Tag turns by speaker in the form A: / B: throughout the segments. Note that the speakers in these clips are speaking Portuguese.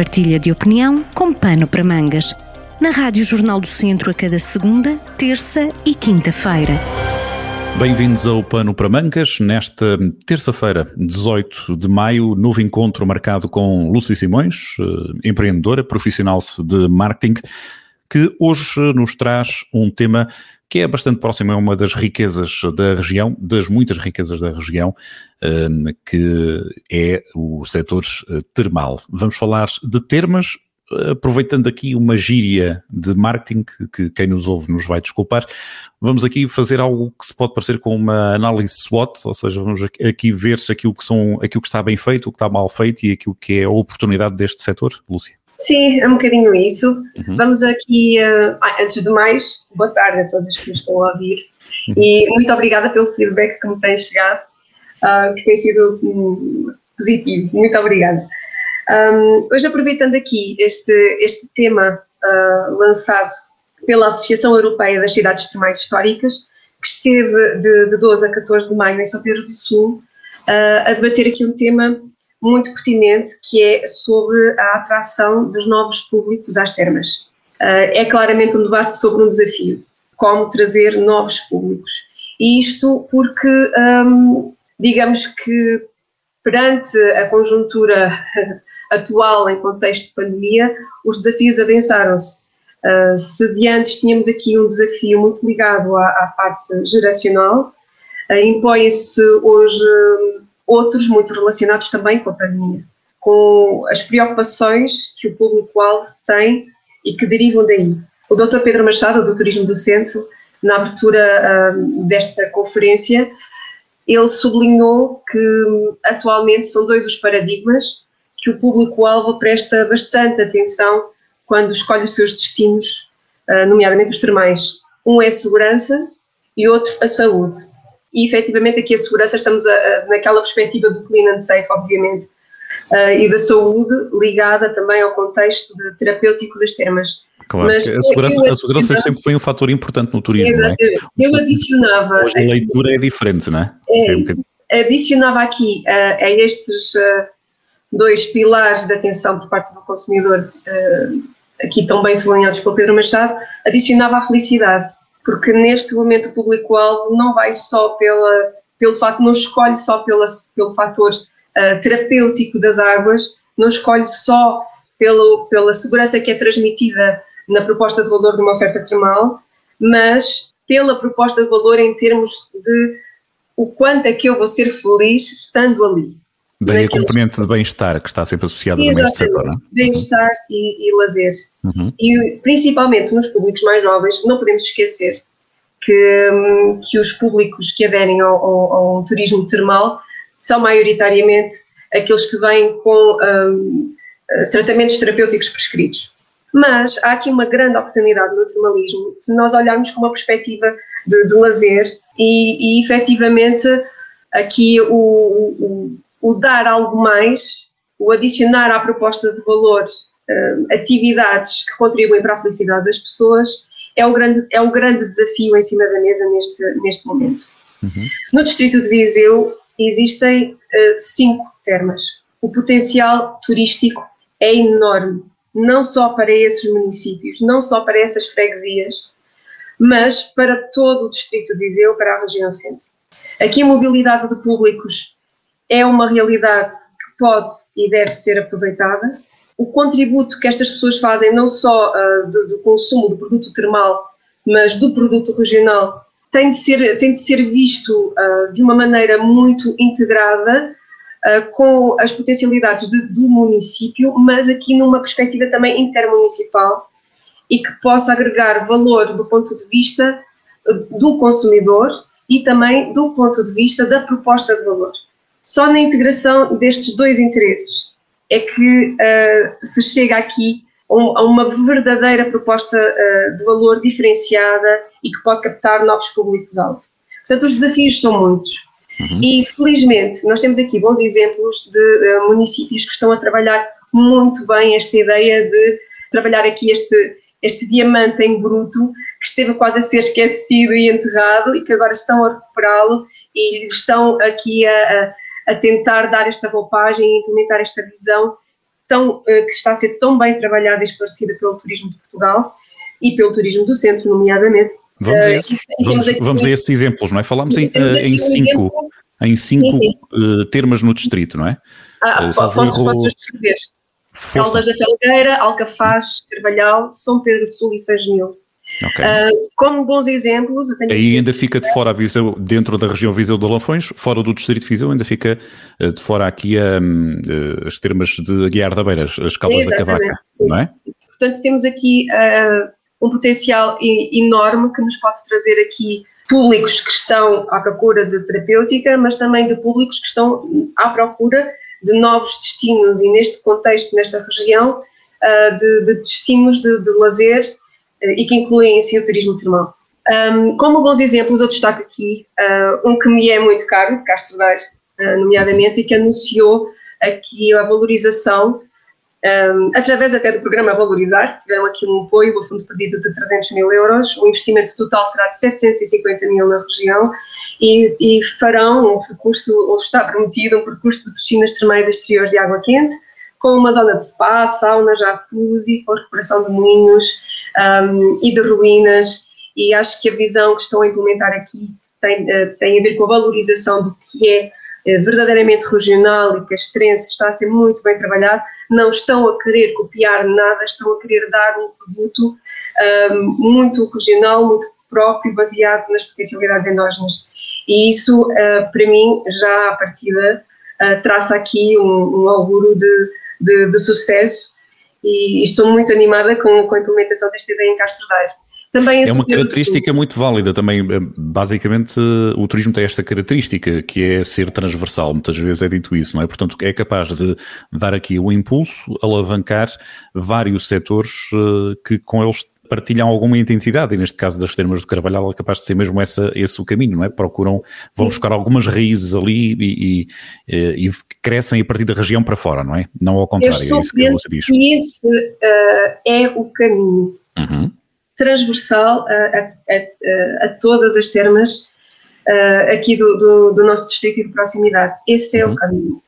A: partilha de opinião com pano para mangas. Na Rádio Jornal do Centro a cada segunda, terça e quinta-feira.
B: Bem-vindos ao Pano para Mangas. Nesta terça-feira, 18 de maio, novo encontro marcado com Lúcia Simões, eh, empreendedora, profissional de marketing, que hoje nos traz um tema que é bastante próximo, é uma das riquezas da região, das muitas riquezas da região, ehm, que é o setor eh, termal. Vamos falar de termas, aproveitando aqui uma gíria de marketing, que quem nos ouve nos vai desculpar, vamos aqui fazer algo que se pode parecer com uma análise SWOT, ou seja, vamos aqui ver se aquilo que, são, aquilo que está bem feito, o que está mal feito e aquilo que é a oportunidade deste setor, Lúcia.
C: Sim, é um bocadinho isso. Uhum. Vamos aqui, uh, antes de mais, boa tarde a todos os que nos estão a ouvir uhum. e muito obrigada pelo feedback que me tem chegado, uh, que tem sido um, positivo. Muito obrigada. Um, hoje, aproveitando aqui este, este tema uh, lançado pela Associação Europeia das Cidades Termais Históricas, que esteve de, de 12 a 14 de maio em São Pedro do Sul, a debater aqui um tema muito pertinente, que é sobre a atração dos novos públicos às termas. Uh, é claramente um debate sobre um desafio, como trazer novos públicos. E isto porque, um, digamos que perante a conjuntura atual em contexto de pandemia, os desafios adensaram-se. Uh, se de antes tínhamos aqui um desafio muito ligado à, à parte geracional, uh, impõe-se hoje outros muito relacionados também com a pandemia, com as preocupações que o público-alvo tem e que derivam daí. O Dr. Pedro Machado, do Turismo do Centro, na abertura uh, desta conferência, ele sublinhou que atualmente são dois os paradigmas que o público-alvo presta bastante atenção quando escolhe os seus destinos, uh, nomeadamente os termais. Um é a segurança e outro a saúde e efetivamente aqui a segurança estamos a, a, naquela perspectiva do clean and safe, obviamente, uh, e da saúde ligada também ao contexto de terapêutico das termas.
B: Claro, Mas a segurança, eu, a segurança sempre foi um fator importante no turismo,
C: exatamente. não é? Eu adicionava...
B: Hoje a leitura é diferente, não é?
C: é, é adicionava aqui uh, a estes uh, dois pilares de atenção por parte do consumidor, aqui tão bem sublinhados pelo Pedro Machado, adicionava a felicidade porque neste momento o público-alvo não vai só pela, pelo fato, não escolhe só pela, pelo fator uh, terapêutico das águas, não escolhe só pelo, pela segurança que é transmitida na proposta de valor de uma oferta termal, mas pela proposta de valor em termos de o quanto é que eu vou ser feliz estando ali.
B: Daí a componente de bem-estar que está sempre associada também a este setor, não é?
C: Bem-estar e, e lazer. Uhum. E principalmente nos públicos mais jovens, não podemos esquecer que, hum, que os públicos que aderem ao, ao, ao turismo termal são maioritariamente aqueles que vêm com um, eh, tratamentos terapêuticos prescritos. Mas há aqui uma grande oportunidade no termalismo se nós olharmos com uma perspectiva de, de lazer e, e efetivamente aqui o, o o dar algo mais, o adicionar à proposta de valor uh, atividades que contribuem para a felicidade das pessoas, é o grande, é o grande desafio em cima da mesa neste, neste momento. Uhum. No distrito de Viseu existem uh, cinco termas. O potencial turístico é enorme, não só para esses municípios, não só para essas freguesias, mas para todo o distrito de Viseu, para a região centro. Aqui a mobilidade de públicos é uma realidade que pode e deve ser aproveitada. O contributo que estas pessoas fazem, não só uh, do, do, consumo do produto termal, mas do produto regional, tem de ser, tem de ser visto uh, de uma maneira muito integrada uh, com as potencialidades de, do município, mas aqui numa perspectiva também intermunicipal e que possa agregar valor do ponto de vista do consumidor e também do ponto de vista da proposta de valor. Só na integração destes dois interesses é que uh, se chega aqui a uma verdadeira proposta uh, de valor diferenciada e que pode captar novos públicos-alvo. Portanto, os desafios são muitos. Uhum. E, felizmente, nós temos aqui bons exemplos de uh, municípios que estão a trabalhar muito bem esta ideia de trabalhar aqui este, este diamante em bruto que esteve quase a ser esquecido e enterrado e que agora estão a recuperá-lo e estão aqui a, a a tentar dar esta roupagem e implementar esta visão tão, que está a ser tão bem trabalhada e esclarecida pelo turismo de Portugal e pelo turismo do centro, nomeadamente.
B: Vamos a esses, vamos, vamos a esses exemplos, não é? Falámos em, em cinco, exemplo, em cinco sim, sim. termos no distrito, não é?
C: Ah, posso, posso descrever? Caldas da Felgueira, Alcafaz, Carvalhal, São Pedro do Sul e São Okay. Uh, como bons exemplos.
B: Aí ainda fica de fora a Viseu, dentro da região Viseu de Lafões, fora do distrito de Viseu, ainda fica uh, de fora aqui um, uh, as termas de Guiar da Beira, as Caldas da Cavaca, não é?
C: Portanto, temos aqui um potencial enorme que nos pode trazer aqui públicos que estão à procura de terapêutica, mas também de públicos que estão à procura de novos destinos e neste contexto, nesta região, de, de destinos de, de lazer e que incluem em si o turismo termal. Um, como bons exemplos, eu destaco aqui uh, um que me é muito caro, de Castro Daire, uh, nomeadamente, e que anunciou aqui a valorização, um, através até do programa Valorizar, tiveram aqui um apoio, o fundo perdido de 300 mil euros, o investimento total será de 750 mil na região, e, e farão um percurso, ou está prometido, um percurso de piscinas termais exteriores de água quente, com uma zona de spa, sauna, jacuzzi, com recuperação de moinhos, um, e de ruínas, e acho que a visão que estão a implementar aqui tem, uh, tem a ver com a valorização do que é uh, verdadeiramente regional e Estrense está a ser muito bem trabalhado, não estão a querer copiar nada, estão a querer dar um produto um, muito regional, muito próprio, baseado nas potencialidades endógenas. E isso, uh, para mim, já à partida, traça aqui um, um auguro de, de, de sucesso e estou muito animada com, com a implementação desta ideia em Castro Daire.
B: Também é uma característica muito válida também. Eh, basicamente, o turismo tem esta característica que é ser transversal. Muitas vezes é dito isso, não é? Portanto, é capaz de dar aqui o impulso, alavancar vários setores eh, que com eles partilham alguma intensidade, e neste caso das termas do Carvalhal é capaz de ser mesmo essa, esse o caminho, não é? Procuram, vão Sim. buscar algumas raízes ali e, e, e, crescem a partir da região para fora, não é? Não ao contrário, é isso que você diz.
C: E esse uh, é o caminho uhum. transversal a, a, a, a, todas as termas uh, aqui do, do, do, nosso distrito e de proximidade. Esse é uhum. o caminho.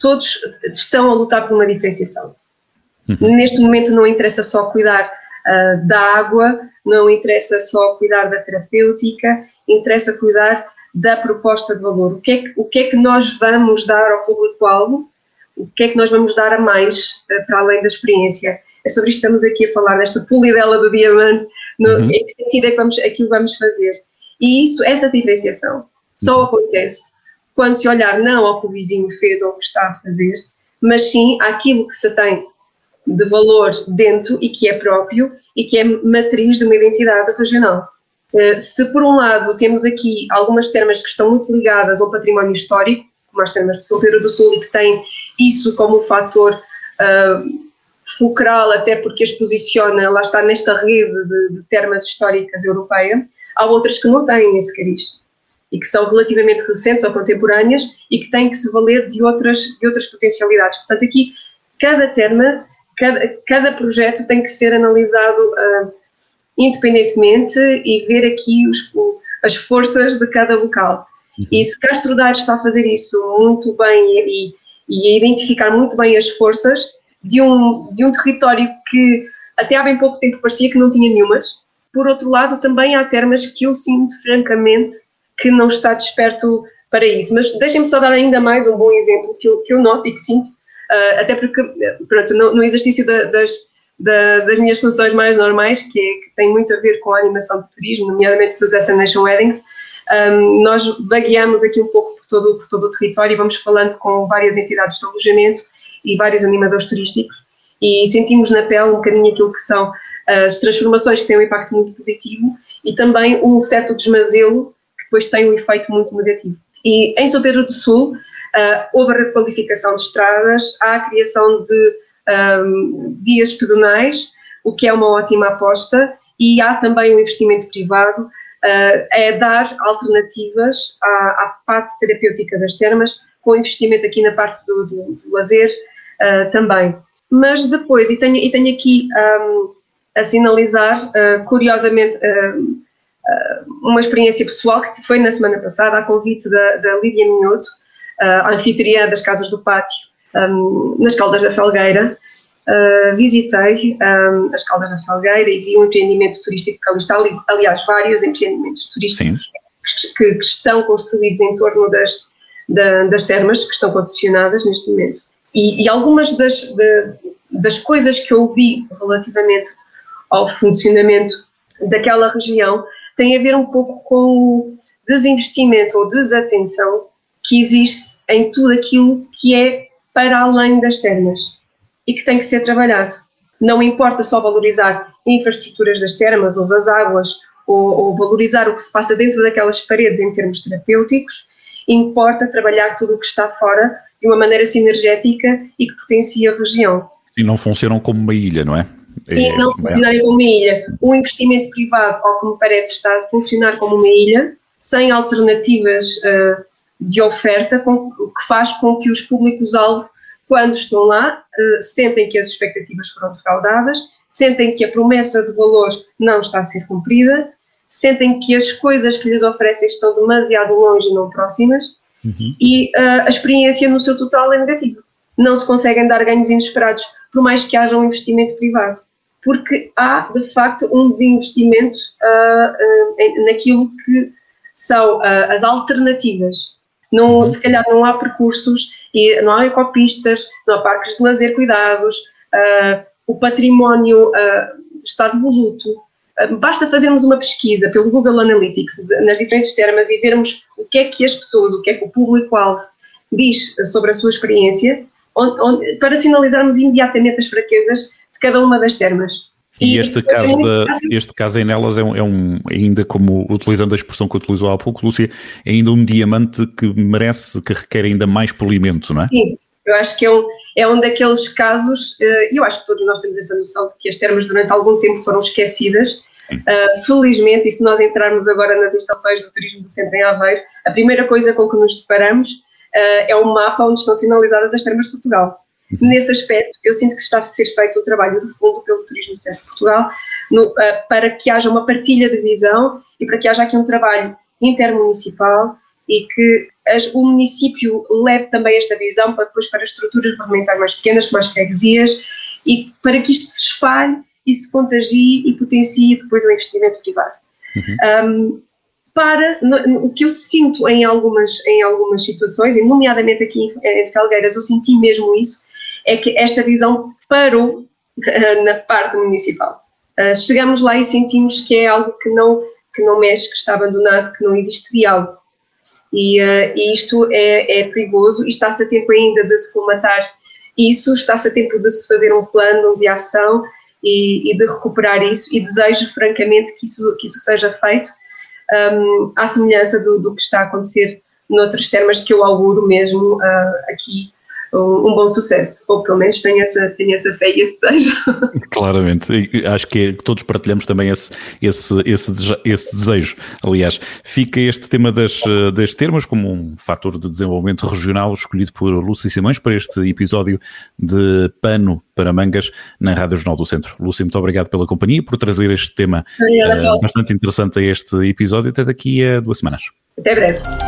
C: Todos estão a lutar por uma diferenciação. Uhum. Neste momento não interessa só cuidar uh, da água, não interessa só cuidar da terapêutica, interessa cuidar da proposta de valor. O que é que, o que, é que nós vamos dar ao público-alvo? O que é que nós vamos dar a mais uh, para além da experiência? É sobre isto que estamos aqui a falar, nesta polidela do diamante, no, uhum. em que sentido é que vamos, aquilo vamos fazer. E isso, essa diferenciação, só uhum. acontece quando se olhar não ao que o vizinho fez ou o que está a fazer, mas sim àquilo que se tem de valor dentro e que é próprio e que é matriz de uma identidade regional. Eh, se por um lado temos aqui algumas termas que estão muito ligadas ao património histórico, como as termas de São Pedro do Sul e que têm isso como fator uh, fulcral, até porque as posiciona, lá está, nesta rede de, de termas históricas europeia, há outras que não têm esse cariz e que são relativamente recentes ou contemporâneas e que têm que se valer de outras, de outras potencialidades. Portanto, aqui, cada terma cada, cada projeto tem que ser analisado uh, independentemente e ver aqui os, as forças de cada local. Uhum. E se Castro Daire está a fazer isso muito bem e, e, a identificar muito bem as forças de um, de um território que até há bem pouco tempo parecia que não tinha nenhumas, por outro lado também há termas que eu sinto francamente que não está desperto para isso. Mas deixem-me só dar ainda mais um bom exemplo que eu, que eu noto e que sinto Uh, até porque, pronto, no, no exercício da, das, da, das minhas funções mais normais, que, é, que tem muito a ver com a animação de turismo, nomeadamente dos Destination Weddings, um, nós vagueamos aqui um pouco por todo, por todo o território e vamos falando com várias entidades de alojamento e vários animadores turísticos e sentimos na pele um bocadinho aquilo que são as transformações que têm um impacto muito positivo e também um certo desmazelo que depois tem um efeito muito negativo. E em São Pedro do Sul, Uh, houve a requalificação de estradas, há a criação de um, pedonais, o que é uma ótima aposta, e há também um investimento privado, uh, é dar alternativas à, à, parte terapêutica das termas, com investimento aqui na parte do, do, do lazer uh, também. Mas depois, e tenho, e tenho aqui um, a sinalizar, uh, curiosamente, uma experiência pessoal que foi na semana passada, a convite da, da Lídia Minhoto, uh, anfitriã das Casas do Pátio, um, nas Caldas da Felgueira, uh, visitei um, as Caldas da Felgueira e vi um empreendimento turístico que ali está, aliás, vários empreendimentos turísticos que, que, estão construídos em torno das, da, das termas que estão concessionadas neste momento. E, e algumas das, de, das coisas que eu vi relativamente ao funcionamento daquela região têm a ver um pouco com o desinvestimento ou desatenção que existe em tudo aquilo que é para além das termas e que tem que ser trabalhado. Não importa só valorizar infraestruturas das termas ou das águas ou, ou valorizar o que se passa dentro daquelas paredes em termos terapêuticos, importa trabalhar tudo o que está fora de uma maneira sinergética e que potencia a região.
B: E não funcionam como uma ilha, não é?
C: E é, não funcionarem como uma ilha. O investimento privado, ao que me parece, está a funcionar como uma ilha, sem alternativas uh, de oferta, com, que faz com que os públicos-alvo, quando estão lá, uh, sentem que as expectativas foram defraudadas, sentem que a promessa de valor não está a ser cumprida, sentem que as coisas que lhes oferecem estão demasiado longe e não próximas, uhum. e uh, a experiência no seu total é negativa. Não se conseguem dar ganhos inesperados, por mais que haja um investimento privado porque há de facto um desinvestimento uh, naquilo que são as alternativas. Não, uhum. Se calhar não há percursos, e não há ecopistas, não há parques de lazer cuidados, o património está devoluto. basta fazermos uma pesquisa pelo Google Analytics nas diferentes termas e vermos o que é que as pessoas, o que é que o público-alvo diz sobre a sua experiência, onde, onde, para sinalizarmos imediatamente as fraquezas de cada uma das termas.
B: E, e este, caso da, este caso em Nelas é um, é um, ainda como utilizando a expressão que utilizou há pouco, Lúcia, é ainda um diamante que merece, que requer ainda mais polimento, não é?
C: Sim, eu acho que é um, é um daqueles casos, eh, e eu acho que todos nós temos essa noção de que as termas durante algum tempo foram esquecidas. Uh, felizmente, e se nós entrarmos agora nas instalações do turismo do centro em Aveiro, a primeira coisa com que nos deparamos uh, é um mapa onde estão sinalizadas as termas de Portugal. Nesse aspecto, eu sinto que está a ser feito o trabalho de fundo pelo Turismo do Centro de Portugal no, uh, para que haja uma partilha de visão e para que haja aqui um trabalho intermunicipal e que as, o município leve também esta visão para depois para estruturas governamentais mais pequenas, como as freguesias, e para que isto se espalhe e se contagie e potencie depois o investimento privado. Uhum. Um, para o que eu sinto em algumas, em algumas situações, e nomeadamente aqui em Felgueiras, eu senti mesmo isso, é que esta visão parou na parte municipal. Uh, chegamos lá e sentimos que é algo que não, que não mexe, que está abandonado, que não existe diálogo. E, uh, e isto é, é perigoso e está-se a tempo ainda de se colmatar isso, está-se a tempo de se fazer um plano de ação e, e, de recuperar isso e desejo francamente que isso, que isso seja feito um, à semelhança do, do, que está a acontecer noutras termas que eu auguro mesmo uh, aqui um, um, bom sucesso, ou pelo menos tenho essa, tenho essa fé e esse desejo.
B: Claramente, acho que todos partilhamos também esse, esse, esse, esse desejo. Aliás, fica este tema das, das termas como um fator de desenvolvimento regional escolhido por Lúcia Simões para este episódio de Pano para Mangas na Rádio Jornal do Centro. Lúcia, muito obrigado pela companhia, por trazer este tema uh, bastante interessante a este episódio. Até daqui a duas semanas.
C: Até breve.